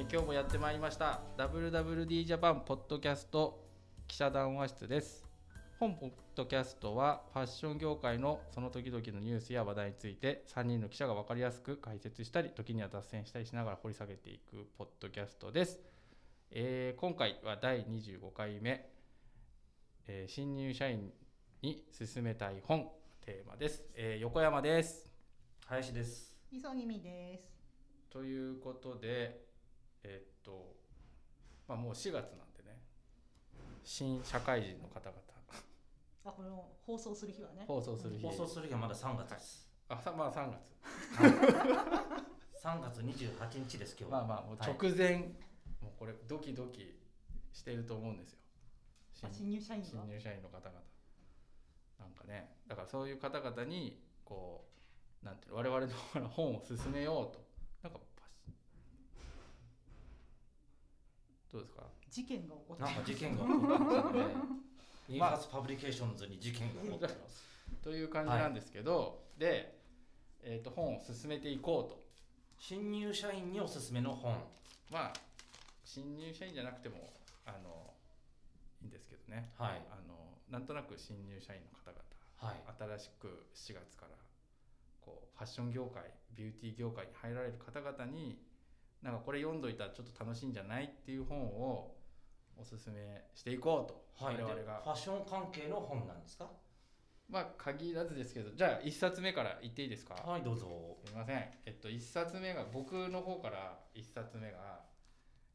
ー今日もやってまいりました WWD ジャパンポッドキャスト記者談話室です本ポッドキャストはファッション業界のその時々のニュースや話題について3人の記者が分かりやすく解説したり時には脱線したりしながら掘り下げていくポッドキャストです、えー今回は第25回目、えー新入社員に勧めたい本テーマです、えー横山です林です。急ぎみです。ということでえっとまあもう4月なんでね。新社会人の方々。あ、この放送する日はね。放送する日。放送する日はまだ3月です。あさまあ3月。3月28日です今日。まあまあもうはい。直前、もうこれドキドキしてると思うんですよ。あ新入社員が？新入社員の方々。なんかね。だからそういう方々にこうなんていうの我々のほら本を薦めようと。なんかパシどうですか？事件が起こった。なんか事件が起こってますね。 INFASパブリケーションズに事件が起こってます。という感じなんですけど、で、えー、と本を薦めていこうと新入社員におすすめの本。まあ新入社員じゃなくてもあのいいんですけどねはい。あのなんとなく新入社員の方々はい。新しく4月からこうファッション業界ビューティー業界に入られる方々になんかこれ読んどいたらちょっと楽しいんじゃないっていう本をおすすめしていこうと、はい。で我々がファッション関係の本なんですか？まあ限らずですけどじゃあ1冊目から言っていいですか？はい、どうぞ。すみませんえっと1冊目が僕の方から1冊目が、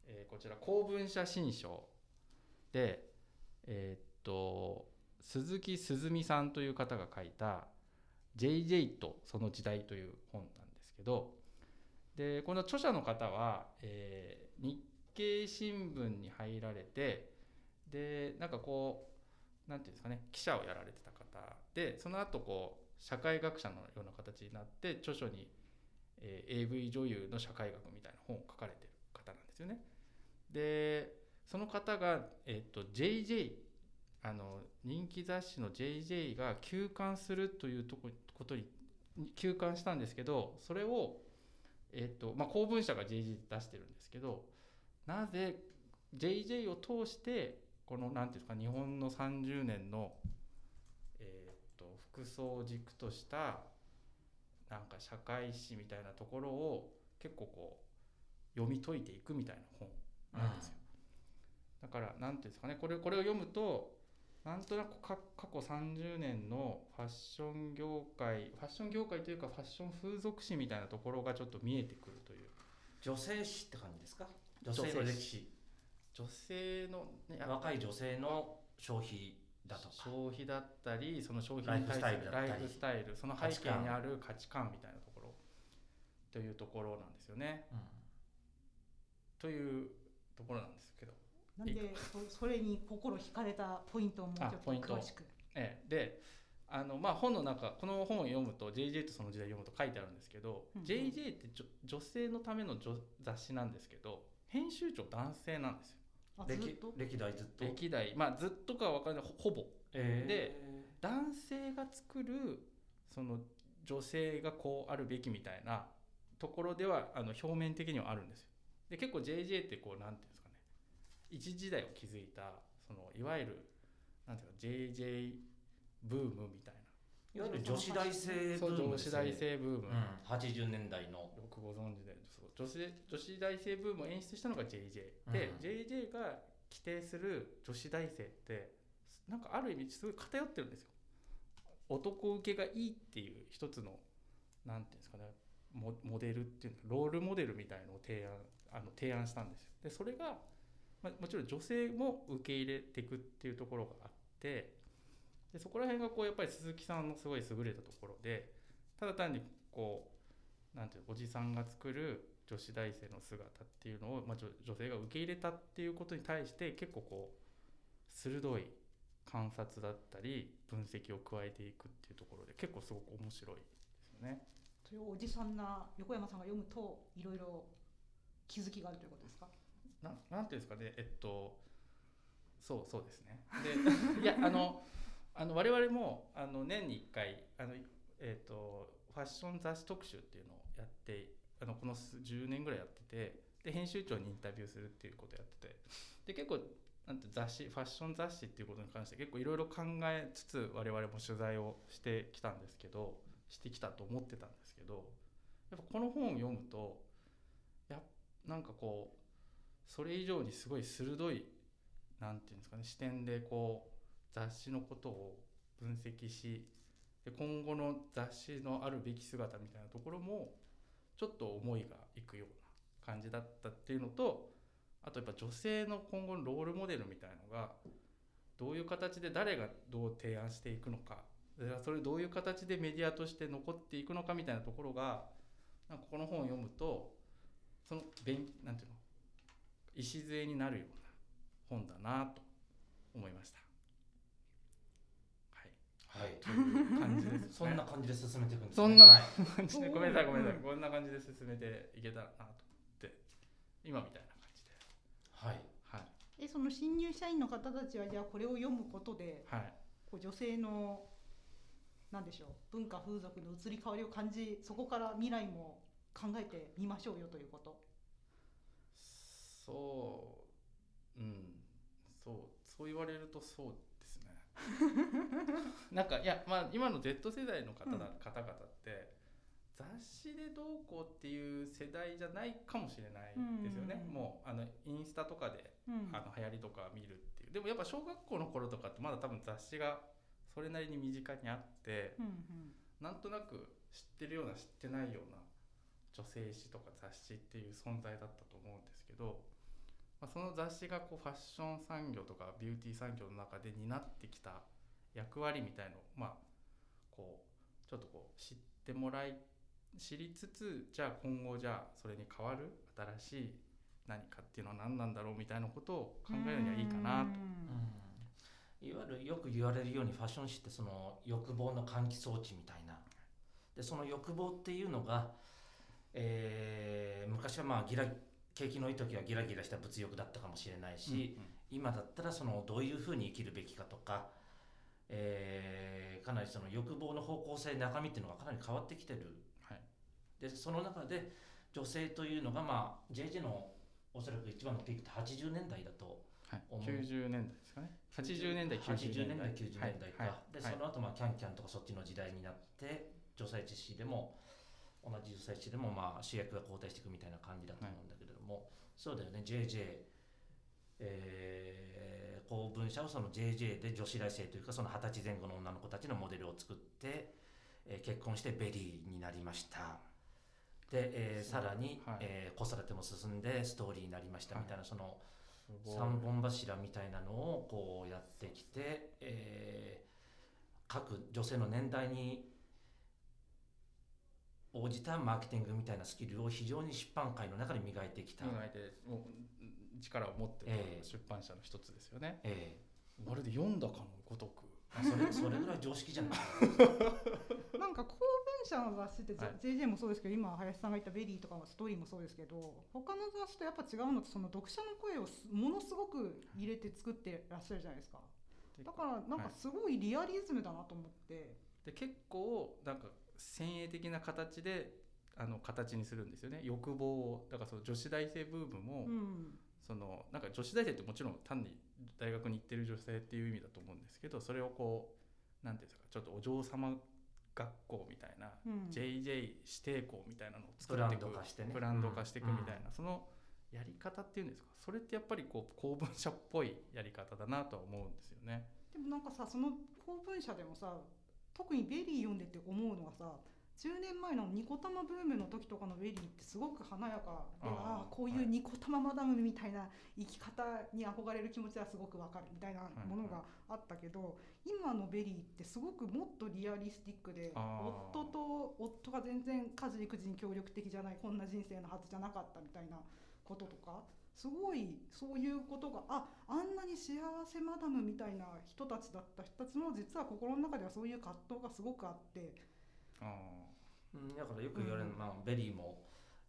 えーこちら公文社新書でえーっと鈴木鈴美さんという方が書いた「JJ とその時代」という本なんですけどでこの著者の方は、えー日経新聞に入られてでなんかこうなんていうんですかね記者をやられてた方でその後こう社会学者のような形になって著書に、えー AV 女優の社会学みたいな本を書かれてる方なんですよね。でその方が、えっと JJ あの人気雑誌の JJ が休刊するというとこことに休刊したんですけどそれを、えっとまあ、公文社が JJ で出してるんですけどなぜ JJ を通してこの何ていうんですか日本の30年の、えっと服装を軸としたなんか社会史みたいなところを結構こう読み解いていくみたいな本なんですよ。だから何ていうんですかねこれこれを読むとなんとなくか過去30年のファッション業界ファッション業界というかファッション風俗史みたいなところがちょっと見えてくるという。女性史って感じですか？女性の歴史。女性の、ね、若い女性の消費だとか。消費だったりその消費に対するライフスタイルだったり。ライフスタイルその背景にある価値観みたいなところというところなんですよね。うん。というところなんですけど、なんでそ それに心惹かれたポイントをもうちょっと詳しく。ええ、であのまあ本の中この本を読むと JJ とその時代読むと書いてあるんですけど、うんうん。JJ ってじょ女性のための女雑誌なんですけど編集長男性なんですよ。歴代ずっと？歴代。まあずっとかは分からない。ほほぼ。えー。で男性が作るその女性がこうあるべきみたいなところではあの表面的にはあるんですよ。で結構 JJ ってこうなんていうんですかね一時代を築いたそのいわゆるなんていうか JJ ブームみたいいわゆる女子大生ブームね。女子大生ブーム、うん、80年代の。よくご存知でそう女子女子大生ブームを演出したのが JJ で、うん。JJ が規定する女子大生ってなんかある意味すごい偏ってるんですよ。男受けがいいっていう一つのなんていうんですかねモモデルっていうのロールモデルみたいのを提案あの提案したんですよ。でそれが、まあ、もちろん女性も受け入れていくっていうところがあってでそこら辺がこうやっぱり鈴木さんのすごい優れたところでただ単にこうなんていうおじさんが作る女子大生の姿っていうのを、まあ、女女性が受け入れたっていうことに対して結構こう鋭い観察だったり分析を加えていくっていうところで結構すごく面白いですよね。それをおじさんな横山さんが読むといろいろ気づきがあるということですか？ななんていうんですかねえっとそうそうですね。で いやあのあの我々もあの年に1回あの、えっとファッション雑誌特集っていうのをやってあのこの数10年ぐらいやっててで編集長にインタビューするっていうことをやっててで結構なんて雑誌ファッション雑誌っていうことに関して結構いろいろ考えつつ我々も取材をしてきたんですけどしてきたと思ってたんですけどやっぱこの本を読むとやっなんかこうそれ以上にすごい鋭いなんていうんですかね視点でこう雑誌のことを分析しで今後の雑誌のあるべき姿みたいなところもちょっと思いがいくような感じだったっていうのとあとやっぱ女性の今後のロールモデルみたいのがどういう形で誰がどう提案していくのかそれどういう形でメディアとして残っていくのかみたいなところがなんかこの本を読むとその勉なんていうの礎になるような本だなと思いました。はい、はい。という感じです、ね。そんな感じで進めていくんですそんなはい。感じでごめんなさいごめんなさい。こんな感じで進めていけたらなと思って今みたいな感じで。はい。はい。えその新入社員の方たちはじゃあこれを読むことではい。こう女性のなんでしょう文化風俗の移り変わりを感じそこから未来も考えてみましょうよということ？そううんそうそう言われるとそうですね。なんかいやまあ今の Z 世代の方だ、うん。方々って雑誌でどうこうっていう世代じゃないかもしれないですよね、うん。もうあのインスタとかでうん。あの流行りとか見るっていう。でもやっぱ小学校の頃とかってまだ多分雑誌がそれなりに身近にあってうんうん。なんとなく知ってるような知ってないような女性誌とか雑誌っていう存在だったと思うんですけど、まあ、その雑誌がこうファッション産業とかビューティー産業の中で担ってきた役割みたいのをまあこうちょっとこう知ってもらい知りつつじゃあ今後じゃあそれに代わる新しい何かっていうのは何なんだろうみたいなことを考えるにはいいかなと。いわゆるよく言われるようにファッション誌ってその欲望の喚起装置みたいな。でその欲望っていうのが、えー昔はまあギラ景気のいい時はギラギラした物欲だったかもしれないし、今だったらそのどういうふうに生きるべきかとか、えーかなりその欲望の方向性中身っていうのがかなり変わってきてる。はい。でその中で女性というのがまあ JJ のおそらく一番のピークって80年代だとはい、思う。90年代ですかね。80年代90 80年代。90年代か、はい。はい。でその後まあキャンキャンとかそっちの時代になって女性誌でも同じ女性誌でもまあ主役が交代していくみたいな感じだと思うんだけれども、そうだよね JJ えー光文社をその JJ で女子大生というかその二十歳前後の女の子たちのモデルを作って、えー結婚して VERYになりました。で、えーさらに、はい。えー子育ても進んでストーリーになりましたみたいな、そのすごい。三本柱みたいなのをこうやってきて、えー各女性の年代に応じたマーケティングみたいなスキルを非常に出版界の中で磨いてきた、磨いてもう力を持ってるええ。出版社の一つですよね、えまるで読んだかのごとくーそれそれぐらい常識じゃない。なんか光文社の雑誌って、はい。JJ もそうですけど今林さんが言った VERYとか STORYもそうですけど他の雑誌とやっぱ違うのってその読者の声をすものすごく入れて作ってらっしゃるじゃないですか。だからなんかすごいリアリズムだなと思って、で結構なんか先鋭的な形であの形にするんですよね。欲望を。だからその女子大生ブームも、うん。そのなんか女子大生ってもちろん単に大学に行ってる女性っていう意味だと思うんですけどそれをこうなんていうんですかちょっとお嬢様学校みたいな、うん。JJ 指定校みたいなのを作っていくブランド化してね。ブランド化していくみたいな、うん。そのやり方っていうんですか。それってやっぱりこう光文社っぽいやり方だなとは思うんですよね。でもなんかさその光文社でもさ特に VERY 読んでて思うのがさ10年前のニコタマブームの時とかの VERY ってすごく華やかであーああこういうニコタママダムみたいな生き方に憧れる気持ちはすごくわかるみたいなものがあったけど、今の VERY ってすごくもっとリアリスティックで夫と夫が全然家事育児に協力的じゃないこんな人生のはずじゃなかったみたいなこととかすごいそういうことがああんなに幸せマダムみたいな人たちだった人たちも実は心の中ではそういう葛藤がすごくあって。あうんだからよく言われる、うん。まあ、 VERY も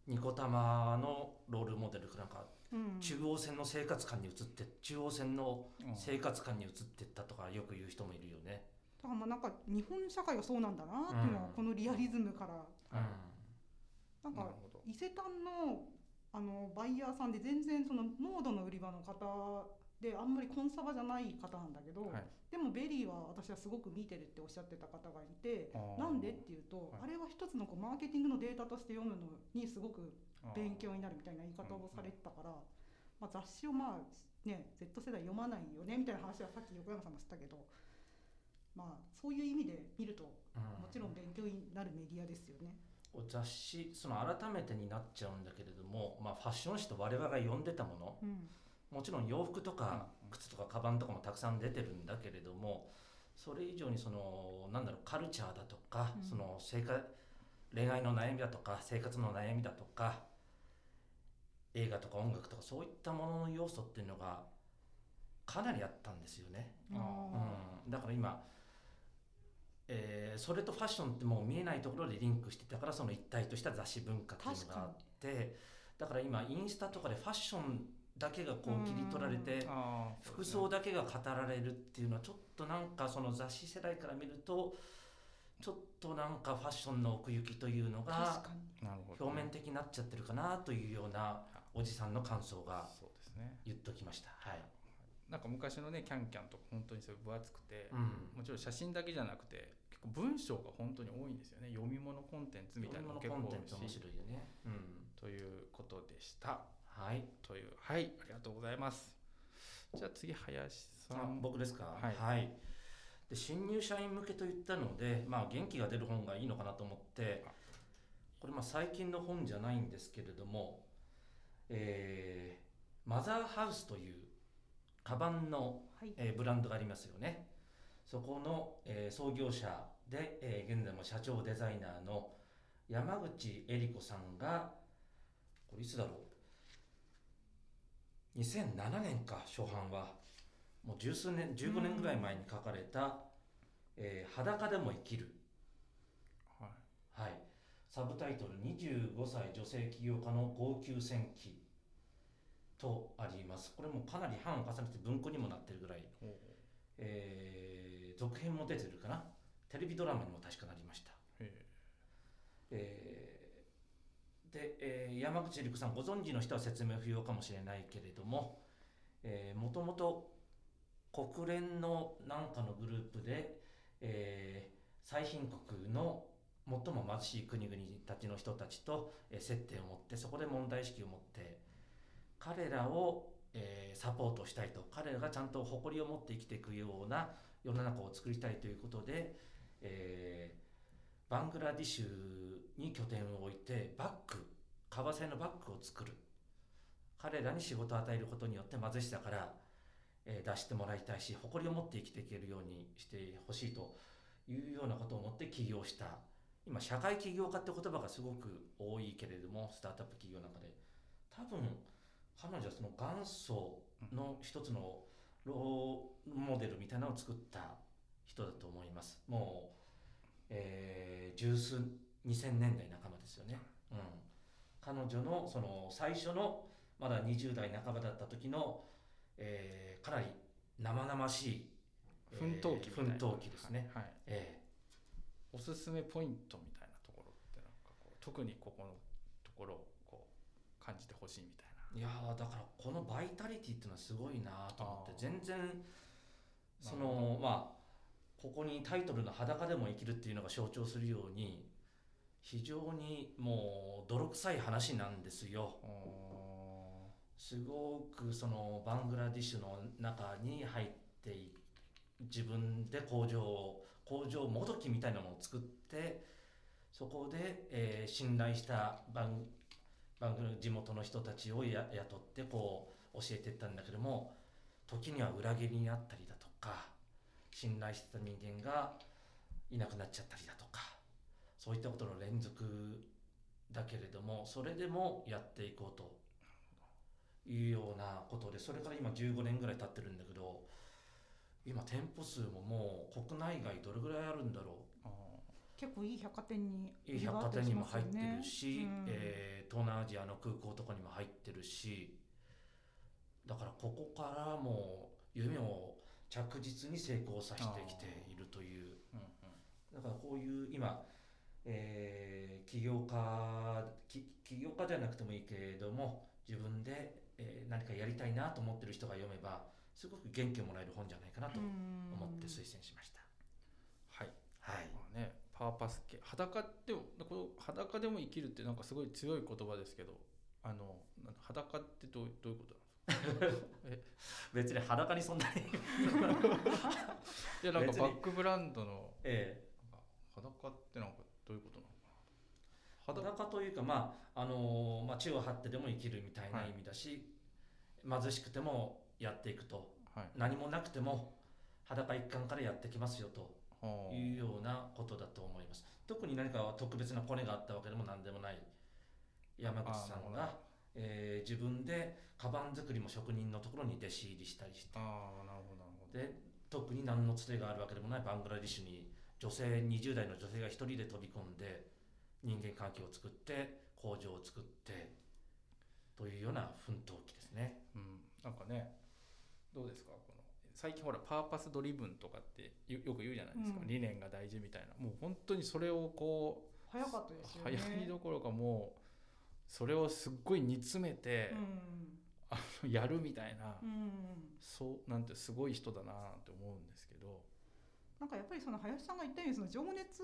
ニコタマのロールモデルかなんかうん。中央線の生活感に移って中央線の生活感に移ってったとかよく言う人もいるよね。だからまあなんか日本社会はそうなんだなっていうのはうん。このリアリズムから。はいなんかなるほど。伊勢丹のあのバイヤーさんで全然そのモードの売り場の方であんまりコンサバじゃない方なんだけど、はい。でも VERY は私はすごく見てるっておっしゃってた方がいてなんでっていうと、はい。あれは一つのこうマーケティングのデータとして読むのにすごく勉強になるみたいな言い方をされてたから、まあ、雑誌をまあね Z 世代読まないよねみたいな話はさっき横山さんもしたけどまあそういう意味で見るとうん。もちろん勉強になるメディアですよね。雑誌その改めてになっちゃうんだけれども、まあ、ファッション誌と我々が読んでたもの。うん。もちろん洋服とかうん。靴とかカバンとかもたくさん出てるんだけれどもそれ以上にそのなんだろうカルチャーだとか、うん。その生活恋愛の悩みだとか生活の悩みだとか映画とか音楽とかそういったものの要素っていうのがかなりあったんですよね。あうん、だから今、えーそれとファッションってもう見えないところでリンクしてたからその一体とした雑誌文化っていうのがあってだから今インスタとかでファッションだけがこう切り取られて服装だけが語られるっていうのはちょっとなんかその雑誌世代から見るとちょっとなんかファッションの奥行きというのが表面的になっちゃってるかなというようなおじさんの感想が言っときました。はい、なんか昔のねキャンキャンとか本当にそれ分厚くて、うん。もちろん写真だけじゃなくて結構文章が本当に多いんですよね。読み物コンテンツみたいなのが結構多いテンツ面し白いよね。うん、ということでした。はい。というはいありがとうございます。じゃあ次林さあん僕ですか？はい。で新入社員向けと言ったので、まあ元気が出る本がいいのかなと思ってあ、これまあ最近の本じゃないんですけれども、えーマザーハウスというカバンの、はい。えーブランドがありますよね。そこの、えー創業者で、えー現在も社長デザイナーの山口恵理子さんがこれいつだろう？2007年か初版は。もう十数年15年ぐらい前に書かれた「えー裸でも生きる。はい」はい、サブタイトル「25歳女性起業家の号泣戦記」とあります。これもかなり版を重ねて文庫にもなってるぐらい、えー続編も出てるかな。テレビドラマにも確かなりました。へえーで、えー山口理子さんご存知の人は説明不要かもしれないけれどももともと国連のなんかのグループで、えー最貧国の最も貧しい国々たちの人たちと、えー接点を持ってそこで問題意識を持って彼らを、えーサポートしたいと。彼らがちゃんと誇りを持って生きていくような世の中を作りたいということで、えーバングラディッシュに拠点を置いてバッグ革製のバッグを作る。彼らに仕事を与えることによって貧しさから、えー出してもらいたいし誇りを持って生きていけるようにしてほしいというようなことを思って起業した。今社会起業家って言葉がすごく多いけれどもスタートアップ企業の中で。多分彼女はその元祖の一つのローモデルみたいなのを作った人だと思います。もうえー十数2000年代半ばですよね、うん、彼女のその最初のまだ20代半ばだった時の、えーかなり生々しい、えー奮闘期みたいな。奮闘期ですね、はい。はいえおすすめポイントみたいなところってなんかこう特にここのところをこう感じてほしいみたいーいやーだからこのバイタリティっていうのはすごいなと思って全然そのまあここにタイトルの「裸でも生きる」っていうのが象徴するように非常にもう泥臭い話なんですよ。すごくそのバングラディッシュの中に入ってい自分で工場を工場もどきみたいなのを作ってそこで、えー信頼したバンバングラ地元の人たちをや雇ってこう教えてったんだけども時には裏切りにあったりだとか信頼してた人間がいなくなっちゃったりだとかそういったことの連続だけれどもそれでもやっていこうというようなことでそれから今15年ぐらい経ってるんだけど今店舗数ももう国内外どれぐらいあるんだろあ結構いい百貨店にういい百貨店にも入ってるし、うんえー東南アジアの空港とかにも入ってるしだからここからもう夢を着実に成功させてきているという。うんうん。だからこういう今、えー起業家き起業家じゃなくてもいいけれども自分で、えー何かやりたいなと思ってる人が読めばすごく元気をもらえる本じゃないかなと思って推薦しました。はい。はい。まあねパーパス系。裸でもこの裸でも生きるってなんかすごい強い言葉ですけどあのなん裸ってどうどういうこと 別に裸にそんなに、いやなんかバックブランドのえなんか裸ってなんかどういうことなの？ーかな裸というかまああのーまあ、地を張ってでも生きるみたいなはい意味だし、貧しくてもやっていくと。はい。何もなくても裸一貫からやってきますよとはあいうようなことだと思います。特に何か特別なコネがあったわけでも何でもない。山口さんが、えー自分でカバン作りも職人のところに弟子入りしたりして。ああなるほどなるほど。で特に何のつてがあるわけでもないバングラディッシュに女性20代の女性が一人で飛び込んで人間関係を作って工場を作ってというような奮闘記ですね。うん、なんかねどうですかこの最近ほらパーパスドリブンとかってよよく言うじゃないですか、うん。理念が大事みたいな。もう本当にそれをこ早かったですうよね。早いどころかもうそれをすっごい煮詰めて、あのやるみたいな、そうなんてすごい人だなって思うんですけど、なんかやっぱりその林さんが言ったようにその情熱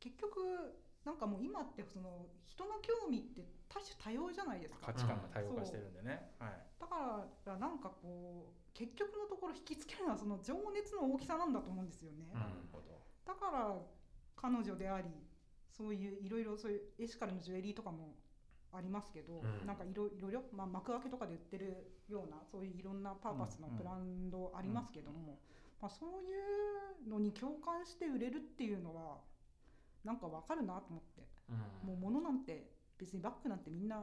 結局なんかもう今ってその人の興味って多種多様じゃないですか。価値観が多様化してるんでね、はい。だからなんかこう結局のところ引きつけるのはその情熱の大きさなんだと思うんですよね、うん。なるほど。だから彼女でありそういういろいろそういうエシカルのジュエリーとかもありますけど、うん。なんかいろいろいろ、まあ、幕開けとかで売ってるようなそういういろんなパーパスのうんうんブランドありますけども、まあ、そういうのに共感して売れるっていうのはなんかわかるなと思って、うん。もう物なんて別にバッグなんてみんな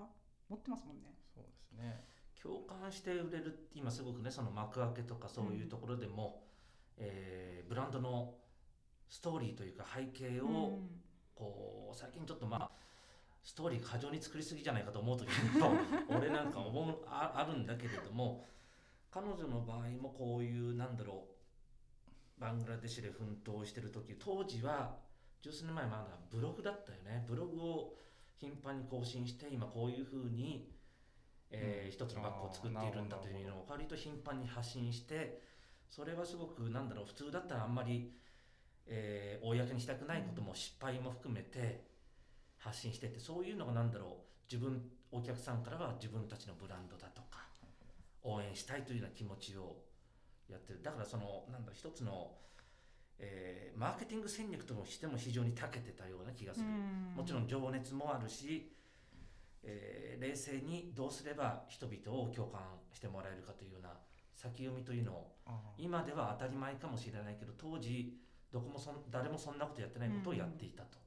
持ってますもんね。そうですね。共感して売れるって今すごくねその幕開けとかそういうところでも、えーブランドのストーリーというか背景をうん。こう最近ちょっとまあストーリー過剰に作りすぎじゃないかと思う時も俺なんか思うああるんだけれども彼女の場合もこういうなんだろうバングラデシュで奮闘してる時当時は十数年前まだブログだったよね。ブログを頻繁に更新して今こういうふうに、えーうん。一つのバッグを作っているんだというのを割と頻繁に発信してそれはすごくなんだろう普通だったらあんまり、えー公にしたくないことも失敗も含めて発信しててそういうのがなんだろう自分お客さんからは自分たちのブランドだとか応援したいというような気持ちをやってる。だからそのなんだろう一つの、えーマーケティング戦略としても非常に長けてたような気がする、もちろん情熱もあるし、えー冷静にどうすれば人々を共感してもらえるかというような先読みというのを今では当たり前かもしれないけど当時どこもそん誰もそんなことやってないことをやっていたと。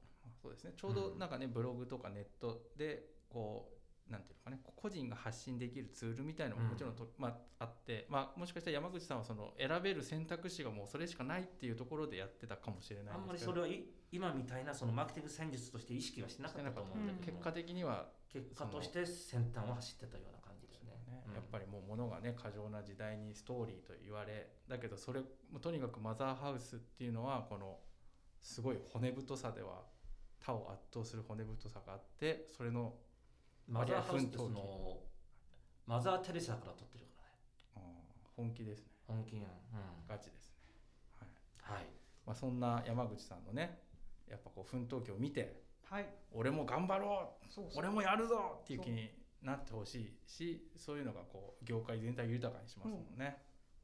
そうですね。ちょうどなんかね、ブログとかネットでこうなんていうのかね個人が発信できるツールみたいなのももちろんと、まあ、あまあ、もしかしたら山口さんはその選べる選択肢がもうそれしかないっていうところでやってたかもしれないあんまりそれはい今みたいなそのマーケティング戦術として意識はしてなかったと思うんだけど。も、結果的には結果として先端を走ってたような感じですね。ね、うん。やっぱりもう物がね過剰な時代にストーリーと言われ。だけどそれとにかくマザーハウスっていうのはこのすごい骨太さでは他を圧倒する骨太さがあってそれのマザーハウスのマザー・テレサから取ってる本気ですね。本気やん。うん。ガチですね、はい。はい。まあ、そんな山口さんのねやっぱこう奮闘記を見てはい。俺も頑張ろそうそう。う俺もやるぞっていう気になってほしいしそういうのがこう業界全体を豊かにしますもんね、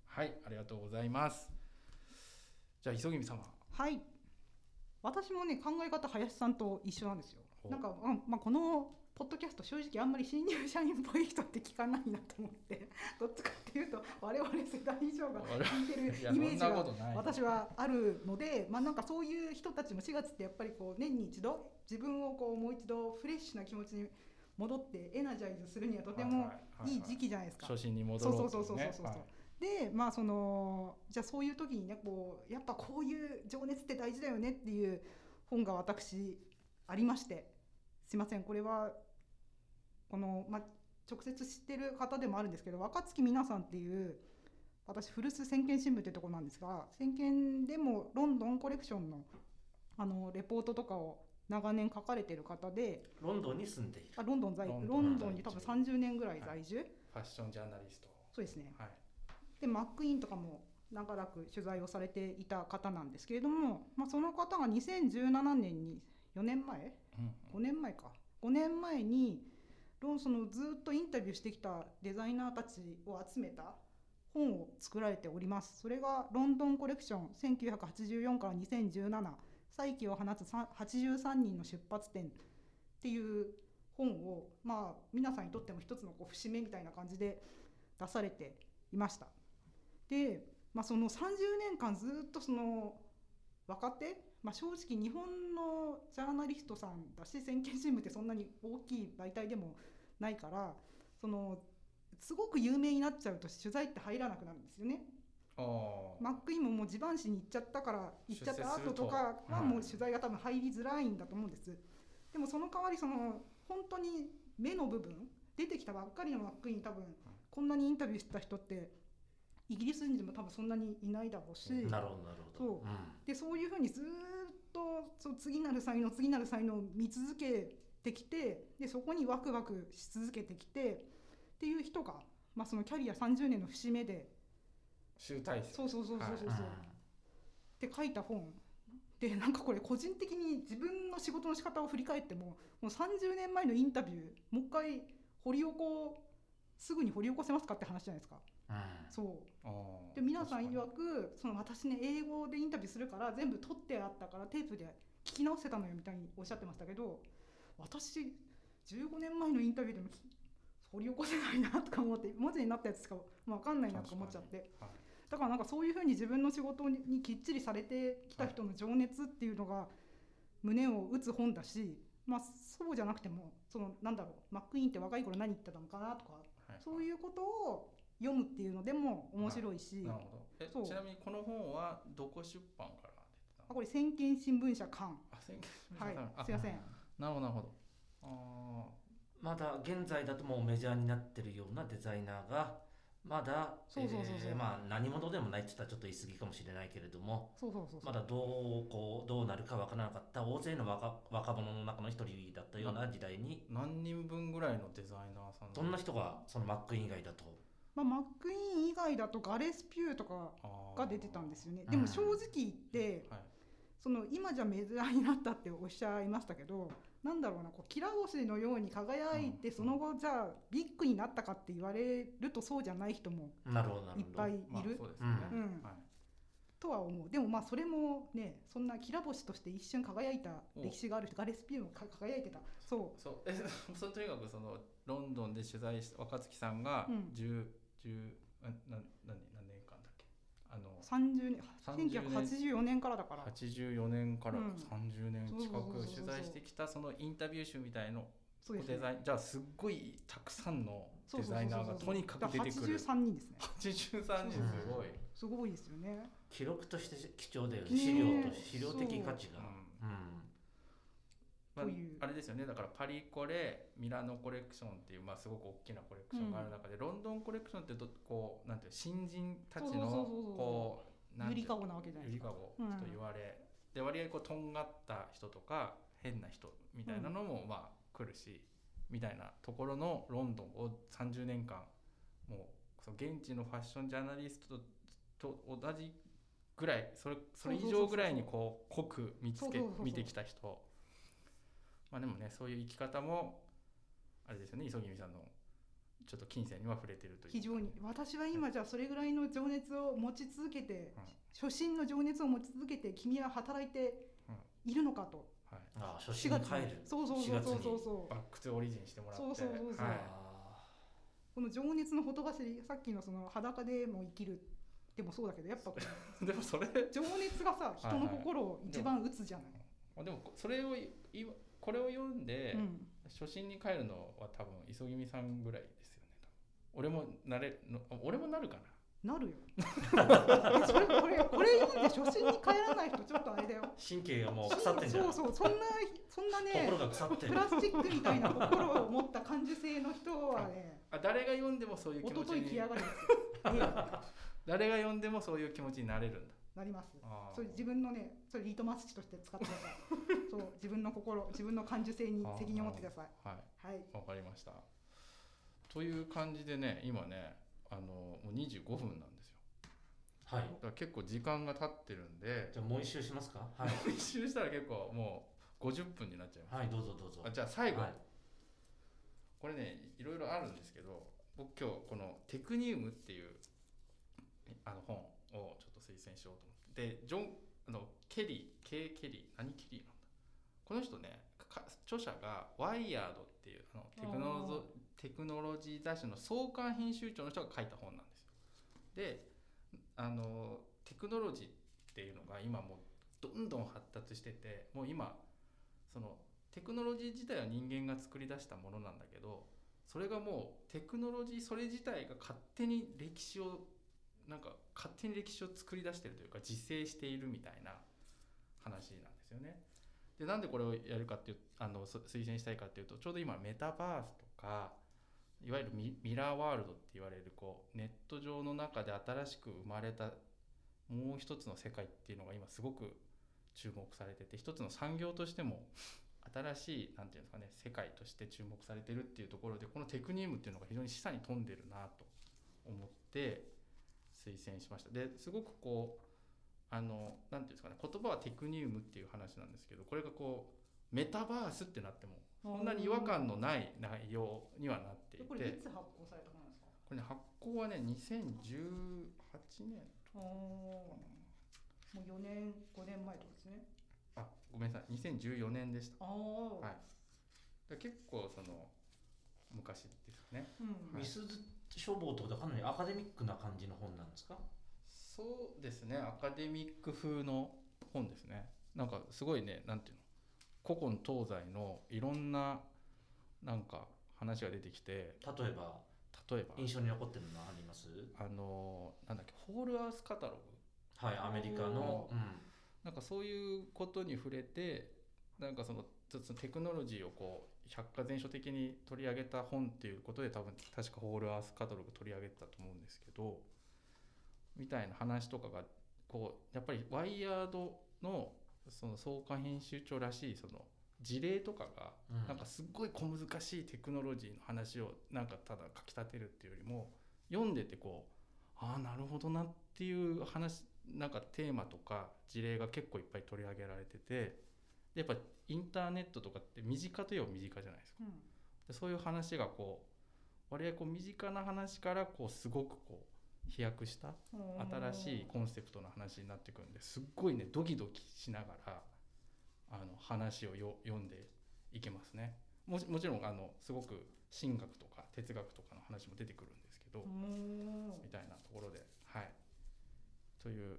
はいありがとうございます。じゃあ磯君様。はい。私もね考え方林さんと一緒なんですよ。なんか、うんまあ、このポッドキャスト正直あんまり新入社員っぽい人って聞かないなと思って。どっちかっていうと我々世代以上が聞いてるイメージが私はあるので、まあ、なんかそういう人たちも4月ってやっぱりこう年に一度自分をこうもう一度フレッシュな気持ちに戻ってエナジャイズするにはとてもいい時期じゃないですか。初心に戻ろうそうそうそうそうそうそう、はい。でまあそのじゃあそういう時にねこうやっぱこういう情熱って大事だよねっていう本が私ありまして。すいませんこれはこの、まあ、直接知ってる方でもあるんですけど若月皆さんっていう私古巣先見新聞ってとこなんですが先見でもロンドンコレクションのあのレポートとかを長年書かれてる方でロンドンに住んでいる。あロンドン在ロンドンロンドンに多分在30年ぐらい在住、ファッションジャーナリスト。そうですね。はい。でマックイーンとかも長らく取材をされていた方なんですけれども、まあ、その方が2017年に4年前？5年前か。5年前にロンそのずっとインタビューしてきたデザイナーたちを集めた本を作られております。それがロンドンコレクション1984から2017再起を放つ83人の出発点っていう本をまあ皆さんにとっても一つのこう節目みたいな感じで出されていました。で、まあ、その30年間ずっとその若手まあ、正直日本のジャーナリストさんだし先見新聞ってそんなに大きい媒体でもないからそのすごく有名になっちゃうと取材って入らなくなるんですよね。マックイーンももう地盤紙に行っちゃったから行っちゃった後とかははいもう取材が多分入りづらいんだと思うんです。でもその代わりその本当に目の部分出てきたばっかりのマックイーン多分こんなにインタビューしてた人ってイギリス人でも多分そんなにいないだろうし。なるほどなるほど。そう。でそういうふうにずーっとそう次なる才能次なる才能を見続けてきてでそこにワクワクし続けてきてっていう人が、まあ、そのキャリア30年の節目で。集大成。そうそうそうそうそうそう、うん。って書いた本。でなんかこれ個人的に自分の仕事の仕方を振り返ってももう30年前のインタビューもう一回掘り起こすぐに掘り起こせますかって話じゃないですか。うん。そう。で皆さん曰くその私ね英語でインタビューするから全部撮ってあったからテープで聞き直せたのよみたいにおっしゃってましたけど私15年前のインタビューでもき掘り起こせないなとか思って文字になったやつしか分かんないなとか思っちゃって。にはいだからなんかそういうふうに自分の仕事ににきっちりされてきた人の情熱っていうのが胸を打つ本だし、まあ、そうじゃなくてもそのなんだろうマックイーンって若い頃何言ってたのかなとかはい。そういうことを読むっていうのでも面白いし。なるほど。えそう。ちなみにこの本はどこ出版から出てたの？あこれ先見新聞社館。あ先見はい。あすいません。なるほどなるほど。あまだ現在だともうメジャーになってるようなデザイナーがまだそうそうそうそう。えーまあ何者でもないって言ったらちょっと言い過ぎかもしれないけれどもそうそうそうそう。まだどうこうどうなるかわからなかった大勢の若若者の中の一人だったような時代にー何人分ぐらいのデザイナーさんどんな人がそのマック以外だとまあ、マックイーン以外だとガレス・ピューとかが出てたんですよね。うん。でも正直言って、はい。その今じゃメジャーになったっておっしゃいましたけどなんだろうなこうきら星のように輝いて、うん。その後じゃあビッグになったかって言われるとそうじゃない人もいっぱいいまある、そうですよね。うん。はい。とは思う。でもまあそれもねそんなきら星として一瞬輝いた歴史がある人ガレス・ピューもか輝いてた。そう。そう。え それとにかくそのロンドンで取材した若月さんがうん10、10あな何何年間だっけ？あの30年30年。1984年からだから。84年からうん。30年近く取材してきたそのインタビュー集みたいのそうですね。デザインじゃあすっごいたくさんのデザイナーがとにかく出てくる。83人ですね。83人すごい、すごいですよね。記録として貴重だよね。ね資料と資料的価値が。うん。うんまああれですよね。だからパリコレミラノコレクションっていう、まあ、すごく大きなコレクションがある中で、ロンドンコレクションってどこうなんていう新人たちのこうゆりかごなわけじゃないゆですか。りかごと言われ、で割合こうとんがった人とか変な人みたいなのもまあ来るし、みたいなところのロンドンを30年間もうその現地のファッションジャーナリストとと同じぐらいそれそれ以上ぐらいにこう濃く見つけ見てきた人まあでもねそういう生き方もあれですよね磯君さんのちょっと金銭には触れてるという非常に私は今じゃあそれぐらいの情熱を持ち続けて、うん。初心の情熱を持ち続けて君は働いているのかと、はい、ああ初4月心に。帰るそうそうそうそうそうそう。バックトゥオリジンしてもらって。そうそうそうそう。はい。あこの情熱のほとばしりさっきのその裸でも生きるでもそうだけどやっぱこう でもそれ情熱がさ人の心を一番打つじゃない、あでもそれをこれを読んで、うん、初心に帰るのは多分磯君さんぐらいですよね俺もなれの俺もなるかな。なるよ。え それこれこれ読んで初心に帰らない人ちょっとあれだよ。神経がもう腐ってんじゃんそうそうそんなそんなね心が腐ってるプラスチックみたいな心を持った感受性の人はねあ誰が読んでもそういう気一持ちに昨日来やがるんですよ。え誰が読んでもそういう気持ちになれるんだ。えなります。それ自分のねそれリトマス紙として使ってください。そう自分の心自分の感受性に責任を持ってください。はい。はい。わかりました。という感じでね今ねあのもう25分なんですよ。はい。だから結構時間が経ってるんで。じゃあもう一周しますか？はい。一周したら結構もう50分になっちゃいます、はいどうぞどうぞ。あじゃあ最後、はい。これねいろいろあるんですけど僕今日この「テクニウム」っていうあの本をちょっと推薦しようと思ってでジョンあのケリー K・ ケリー何ケリーなんだ？この人ねか著者がワイヤードっていうあのテクノロゾテクノロジー雑誌の創刊編集長の人が書いた本なんですよ。であのテクノロジーっていうのが今もうどんどん発達しててもう今そのテクノロジー自体は人間が作り出したものなんだけどそれがもうテクノロジーそれ自体が勝手に歴史をなんか勝手に歴史を作り出してるというか自生しているみたいな話なんですよね。でなんでこれをやるかっていうあの推薦したいかっていうとちょうど今メタバースとかいわゆるミラーワールドって言われるこうネット上の中で新しく生まれたもう一つの世界っていうのが今すごく注目されてて一つの産業としても新しいなんていうんですかね世界として注目されてるっていうところでこのテクニウムっていうのが非常に示唆に富んでるなと思って推薦しました。ですごくこうあのなんていうんですかね言葉はテクニウムっていう話なんですけどこれがこうメタバースってなってもそんなに違和感のない内容にはなっていて。これいつ発行された本なんですか？これね発行はね2018年。おおー。もう4年5年前とかですね。あごめんなさい。2014年でした。ああはい。で結構その昔ですね。うん。ミスズ書房ってことはかなりアカデミックな感じの本なんですか？そうですね。アカデミック風の本ですね。なんかすごいねなんていうの？古今東西のいろんななんか話が出てきて例えば？例えば？印象に残ってるのあります？あのなんだっけホールアースカタログ。はいアメリカの、うん、なんかそういうことに触れてなんかそのちょっとテクノロジーをこう百科全書的に取り上げた本っていうことで多分確かホールアースカタログ取り上げてたと思うんですけどみたいな話とかがこうやっぱりワイヤードのその創刊編集長らしいその事例とかがうん。なんかすっごい小難しいテクノロジーの話をなんかただ書き立てるっていうよりも読んでてこうああなるほどなっていう話なんかテーマとか事例が結構いっぱい取り上げられててでやっぱインターネットとかって身近といえば身近じゃないですか。うん。でそういう話がこう割合こう身近な話からこうすごくこう飛躍した新しいコンセプトの話になってくるんですっごいねドキドキしながらあの話をよ読んでいけますね。もちもちろんあのすごく神学とか哲学とかの話も出てくるんですけど、うんみたいなところではい。という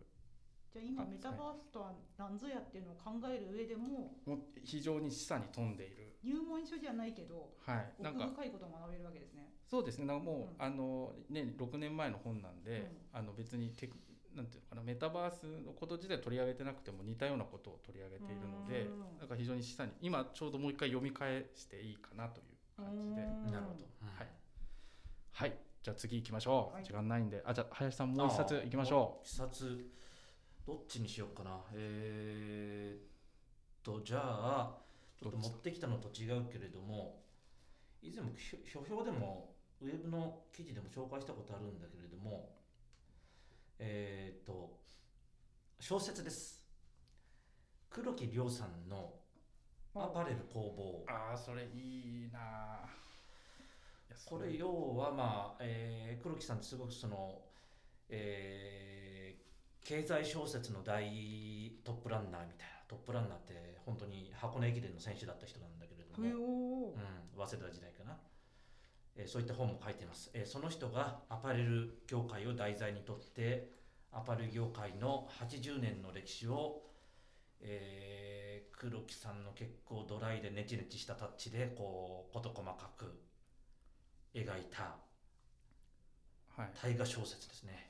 じゃあ今あメタバースとは何ぞやっていうのを考える上でももう非常に示唆に富んでいる。入門書じゃないけどはい。なんか奥深いことを学べるわけですね。そうですね。なんかもう、うん。あのね6年前の本なんで、あの別にテクなんていうのかなメタバースのこと自体取り上げてなくても似たようなことを取り上げているのでうん。なんか非常に示唆に今ちょうどもう一回読み返していいかなという感じで。うん。なるほど、うん。はい。はいじゃあ次行きましょう、はい。時間ないんで。あじゃあ林さんもう一冊行きましょう。一冊どっちにしようかな？えー、っとじゃあちょっと持ってきたのと違うけれども以前もひ書評でもウェブの記事でも紹介したことあるんだけれどもえー、っと小説です。黒木亮さんの「アパレル工房」うああそれいいな。これ要はまあ、えー黒木さんってすごくその、えー経済小説の大トップランナーみたいなトップランナーって本当に箱根駅伝の選手だった人なんだけれども、うん、早稲田時代かな、えーそういった本も書いてます、えーその人がアパレル業界を題材にとってアパレル業界の80年の歴史を、えー黒木さんの結構ドライでネチネチしたタッチでこう事細かく描いたはい。大河小説ですね。なんか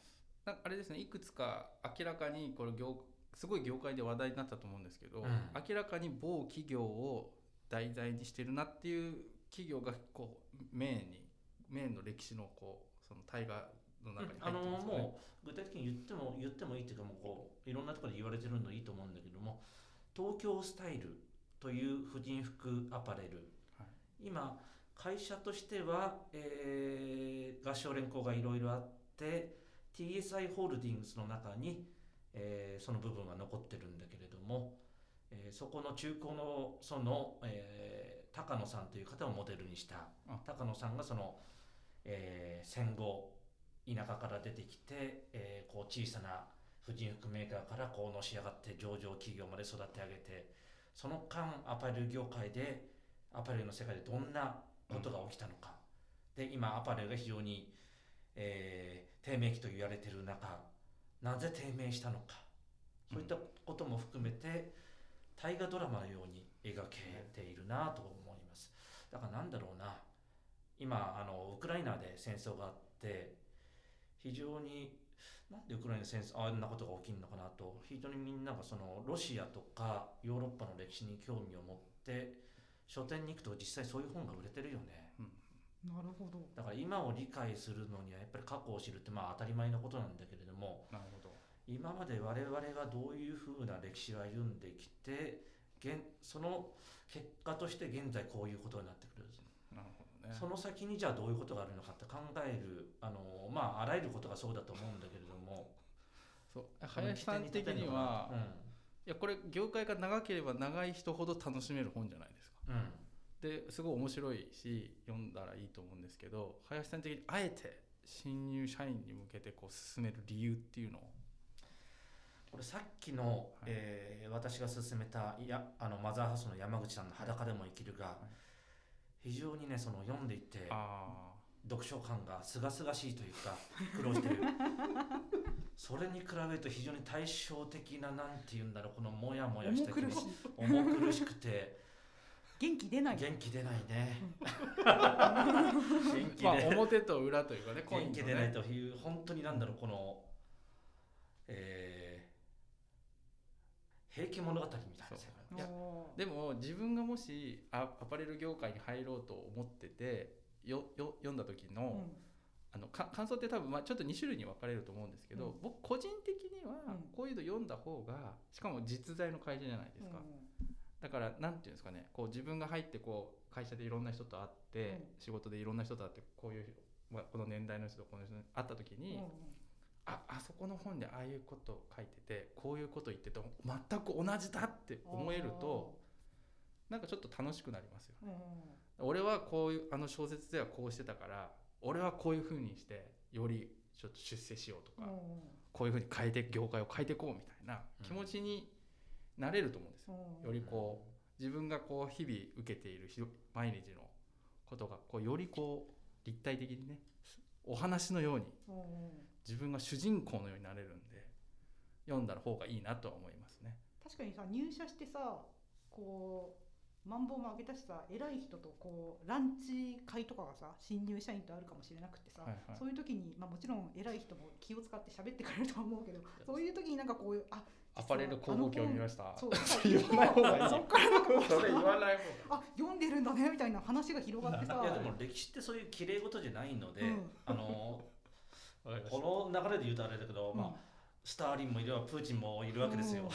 あれですねいくつか明らかにこれ業すごい業界で話題になったと思うんですけど、うん。明らかに某企業を題材にしてるなっていう企業がこうメインにメインの歴史のこうその大河の中にあの入ってますかね、もう具体的に言っても言ってもいいっていうかもうこういろんなところで言われてるのいいと思うんだけども東京スタイルという婦人服アパレル、はい。今会社としては、えー合唱連行がいろいろあって TSI ホールディングスの中に、えーその部分は残ってるんだけれども、えーそこの中古のその、えー高野さんという方をモデルにしたあ。高野さんがその、えー戦後田舎から出てきて、えーこう小さな婦人服メーカーからこうのし上がって上場企業まで育て上げてその間アパレル業界でアパレルの世界でどんなことが起きたのか、で今アパレルが非常に、えー低迷期と言われている中なぜ低迷したのか。そういったことも含めて大河ドラマのように描けているなと思います。だからなんだろうな。今あのウクライナで戦争があって非常になんでウクライナ戦争あんなことが起きるのかなと。非常にみんながそのロシアとかヨーロッパの歴史に興味を持って書店に行くと実際そういう本が売れてるよね。なるほど。だから今を理解するのにはやっぱり過去を知るってまあ当たり前のことなんだけれどもなるほど。今まで我々がどういうふうな歴史を歩んできて現その結果として現在こういうことになってくる、なるほどね。その先にじゃあどういうことがあるのかって考えるあのまああらゆることがそうだと思うんだけれども。そう林さん的には、いやこれ業界が長ければ長い人ほど楽しめる本じゃないですか。うん、うんですごい面白いし読んだらいいと思うんですけど林さん的にあえて新入社員に向けてこう進める理由っていうのを？これさっきの、えー私が勧めたいやあのマザーハウスの山口さんの「裸でも生きるが」非常にねその読んでいてあ読書感がすがすがしいというか苦労してる。それに比べると非常に対照的ななんて言うんだろうこのモヤモヤした重苦しくて元気出ない。元気出ないね。あ元気まあで表と裏というかねコインの元気出ないねという本当になんだろうこのえー平家物語みたいな世界。いやおーでも自分がもしアアパレル業界に入ろうと思っててよよ読んだ時の,、うん。あのか感想って多分、まあ、ちょっと2種類に分かれると思うんですけど、うん。僕個人的にはうん。こういうの読んだ方がしかも実在の会社じゃないですか、だからなんていうんですかねこう自分が入ってこう会社でいろんな人と会って、う仕事でいろんな人と会ってこういう、まあ、この年代の人とこの人に会った時に、うんうん。ああそこの本でああいうこと書いててこういうこと言ってて全く同じだって思えるとなんかちょっと楽しくなりますようんうん。俺はこういうあの小説ではこうしてたから俺はこういうふうにしてよりちょっと出世しようとか、うんこういうふうに変えて業界を変えていこうみたいな気持ちになれると思うんですよ、う。んよりこう自分がこう日々受けているひ毎日のことがこうよりこう立体的にねお話のように自分が主人公のようになれるんで読んだ方がいいなとは思いますね。確かにさ入社してさこうマンボウも上げたしさ偉い人とこうランチ会とかがさ新入社員とあるかもしれなくてさ、はいはい。そういう時に、まあ、もちろん偉い人も気を使って喋ってくれるとは思うけど そういう時になんかこういうあアパレル工房機を見ました。そう 言わない方がいい。そっからなそれ言わない方があ読んでるんだねみたいな話が広がってさいやでも歴史ってそういう綺麗事じゃないので、うんあの この流れで言うとあれだけど、うんまあスターリンもいればプーチンもいるわけですよ。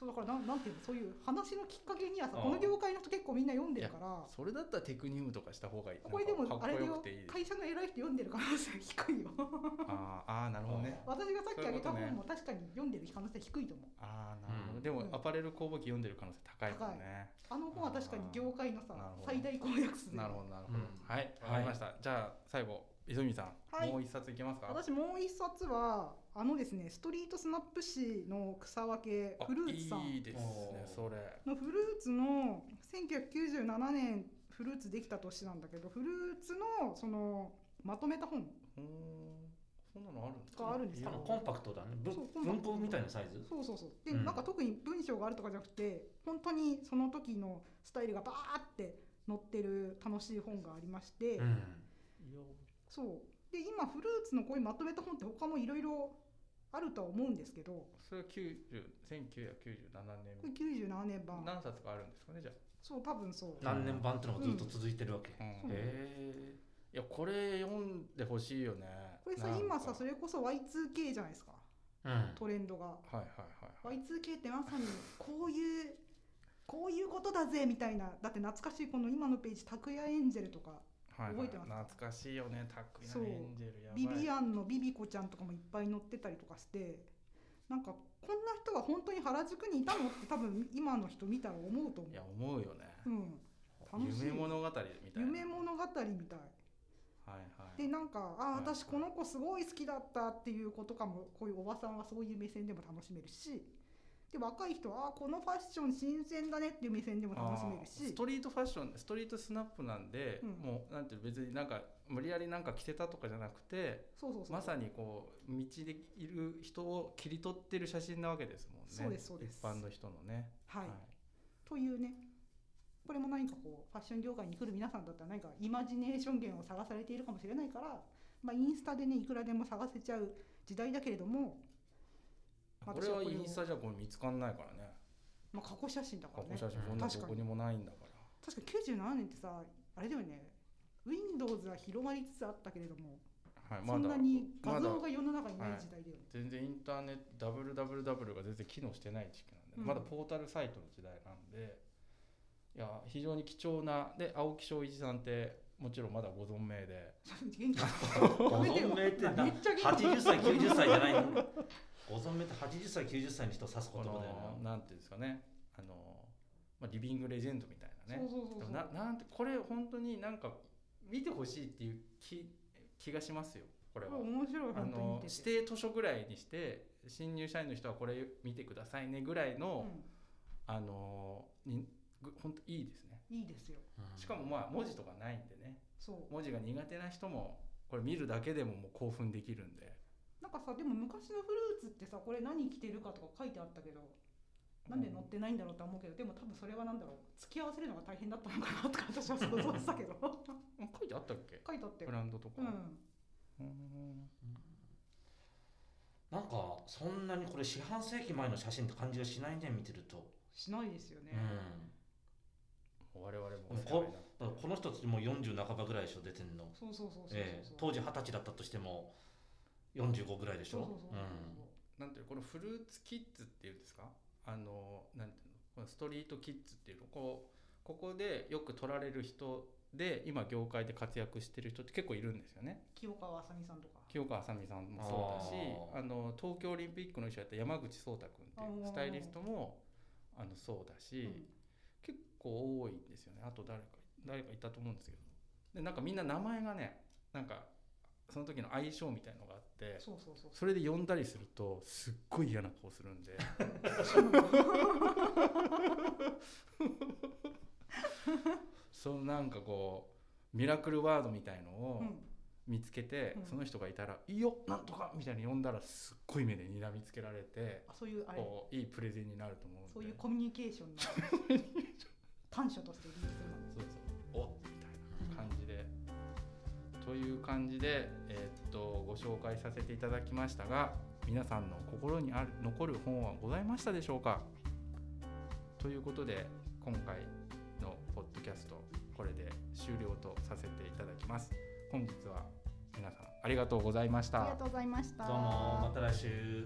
そうだからなんなんていうのそういう話のきっかけにはさうんこの業界の人結構みんな読んでるからそれだったらテクニウムとかした方がいい。これでもあれです。会社の偉い人読んでる可能性低いよあーあーなるほどね。私がさっきあげた本も確かに読んでる可能性低いと思うああなるほど。うんでもうんアパレル工房機読んでる可能性高いもんね。あの本は確かに業界のさ最大公約数でなるほどなるほど。うんはいわかりました。じゃあ最後磯見さん、はいもう一冊いきますか？私もう一冊はあのですねストリートスナップ誌の草分けあフルーツさんいいですねそれ。のフルーツの1997年フルーツできた年なんだけどフルーツのそのまとめた本うーんそんなのあるんですか？があるんですよあのコンパクトだね。文庫みたいなサイズ？そうそうそうで、うんなんか特に文章があるとかじゃなくて本当にその時のスタイルがバーって載ってる楽しい本がありまして、うん。いやそう。で今フルーツのこういうまとめた本って他もいろいろあるとは思うんですけど。それは90 1997これ97年。版年何冊かあるんですかねじゃそう多分そう。何年版ってのがずっと続いてるわけ。あ。うん。へえ。いやこれ読んでほしいよね。これさ今さそれこそ Y2K じゃないですか。うん。トレンドが。はいはいはいはい。Y2K ってまさにこういうこういうことだぜみたいな。だって懐かしいこの今のページ拓也エンジェルとかはい覚えてます懐かしいよね。タクヤそう。エンジェルやばい。ビビアンのビビコちゃんとかもいっぱい載ってたりとかしてなんかこんな人が本当に原宿にいたのって多分今の人見たら思うと思いや思うよね、う、うん、楽しい。夢物語みたいな。夢物語みたい。はいはい。でなんかあはい。私この子すごい好きだったっていう子とかもこういうおばさんはそういう目線でも楽しめるしで若い人はあこのファッション新鮮だねっていう目線でも楽しめるし。ストリートファッションストリートスナップなんで、うん。もうなんていう別になんか無理やりなんか着てたとかじゃなくてそうそうそう。まさにこう道でいる人を切り取ってる写真なわけですもんね。そうですそうです。一般の人のね。はい、というねこれも何かこうファッション業界に来る皆さんだったら何かイマジネーション源を探されているかもしれないから、まあ、インスタでねいくらでも探せちゃう時代だけれども、これはインスタじゃこれ見つかんないからね。まあ、過去写真だからね。過去写真こんなど確かに。こにもないんだから。確かに97年ってさあれだよね。Windows は広まりつつあったけれども、はい、そんなに画像が世の中にないはい時代だよね、全然インターネット WWW が全然機能してない時期なんで、うん。まだポータルサイトの時代なんでいや非常に貴重なで青木翔一さんってもちろんまだご存命で。元気ご存命ってなめっちゃ元気80歳90歳じゃないの？ご存命って80歳90歳の人を指すこ言葉だよなのなんていうんですかね。あの、まあ、リビングレジェンドみたいなね。ななんてこれ本当になんか見てほしいっていう気気がしますよこれは。面白いあの指定図書ぐらいにして新入社員の人はこれ見てくださいねぐらいの、うん。あのにぐ本当いいですね。いいですよ。うん。しかもまあ文字とかないんでね。そう。文字が苦手な人もこれ見るだけでももう興奮できるんでなんかさでも昔のフルーツってさこれ何着てるかとか書いてあったけどなんで載ってないんだろうとは思うけどでも多分それはなんだろう。付き合わせるのが大変だったのかなとか私は想像したけど書いてあったっけ？書いてあったよ。ブランドとか、うん。うん。なんかそんなにこれ四半世紀前の写真って感じがしないね見てると、しないですよね、我々もうんお世話になっだからこの人たちも40半ばぐらいでしょ出てんの、そうそうそうそうそう、ええ。当時二十歳だったとしても45ぐらいでしょ？なんていうのこのフルーツキッズっていうんですか？あのなんていうのこのストリートキッズっていうのこうここでよく撮られる人で今業界で活躍してる人って結構いるんですよね。清川あさみさんとか。清川あさみさんもそうだしあの東京オリンピックの衣装やった山口壮太君っていうスタイリストもあのそうだし、うん。結構多いんですよね。あと誰か誰かいたと思うんですけど。でなんかみんな名前がねなんかその時の相性みたいのがあってそれで呼んだりするとすっごい嫌な顔するんで。そのなんかこうミラクルワードみたいのをうん。見つけて、うん。その人がいたら「いいよなんとか!」みたいに呼んだらすっごい目で睨みつけられてあそういうあれ。いいプレゼンになると思うそういうコミュニケーションの。短所としてリするの。そうそうという感じで、えーっとご紹介させていただきましたが皆さんの心にある残る本はございましたでしょうか？ということで今回のポッドキャストこれで終了とさせていただきます。本日は皆さんありがとうございました。ありがとうございました。どうもまた来週